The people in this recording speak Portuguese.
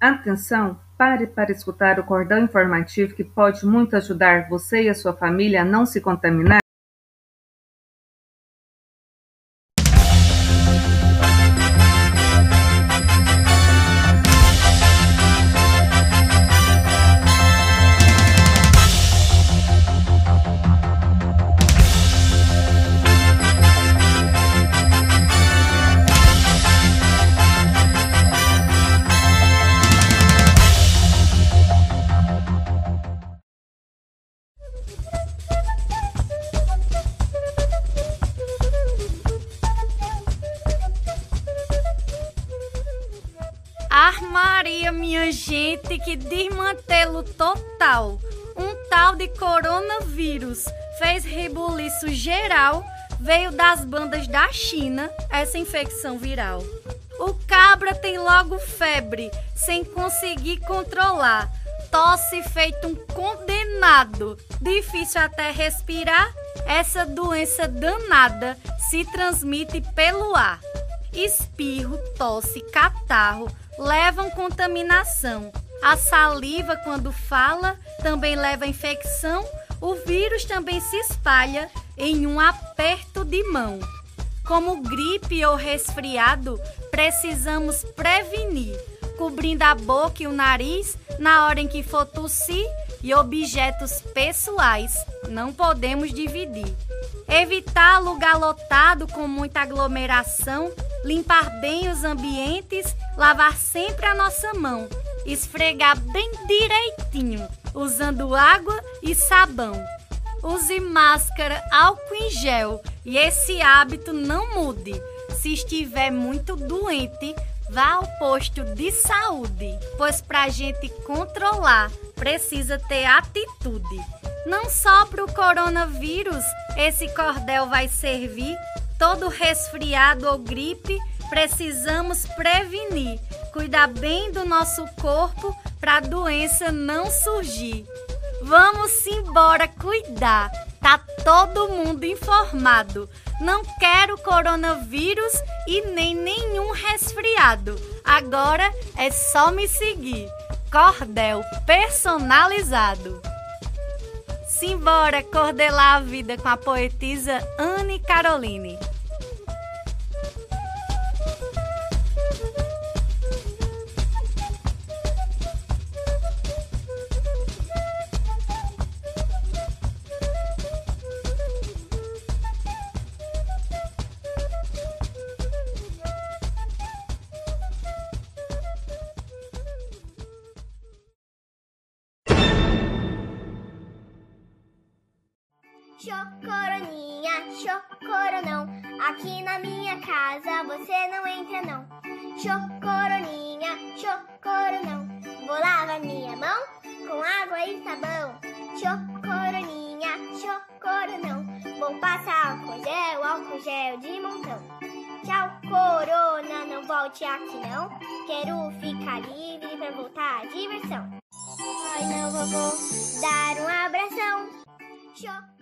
Atenção! Pare para escutar o cordão informativo que pode muito ajudar você e a sua família a não se contaminar. Maria, minha gente, que desmantelo total. Um tal de coronavírus fez rebuliço geral, veio das bandas da China essa infecção viral. O cabra tem logo febre, sem conseguir controlar. Tosse feito um condenado, difícil até respirar. Essa doença danada se transmite pelo ar. Espirro, tosse, catarro, levam contaminação. A saliva, quando fala, também leva infecção. O vírus também se espalha em um aperto de mão. Como gripe ou resfriado, precisamos prevenir, cobrindo a boca e o nariz na hora em que for tossir e objetos pessoais. Não podemos dividir. Evitar lugar lotado com muita aglomeração limpar bem os ambientes, lavar sempre a nossa mão, esfregar bem direitinho, usando água e sabão. Use máscara, álcool em gel e esse hábito não mude. Se estiver muito doente, vá ao posto de saúde, pois para a gente controlar precisa ter atitude. Não só para o coronavírus esse cordel vai servir, todo resfriado ou gripe, precisamos prevenir, cuidar bem do nosso corpo para a doença não surgir. Vamos embora cuidar. Tá todo mundo informado. Não quero coronavírus e nem nenhum resfriado. Agora é só me seguir. Cordel personalizado. Simbora cordelar a vida com a poetisa Anne Caroline. Chocoroninha, chocoronão, aqui na minha casa você não entra não. Chocoroninha, chocoronão, vou lavar minha mão com água e sabão. Chocoroninha, chocoronão, vou passar álcool gel, álcool gel de montão. Tchau, corona, não volte aqui não, quero ficar livre pra voltar à diversão. Ai, não vou dar um abração. Choc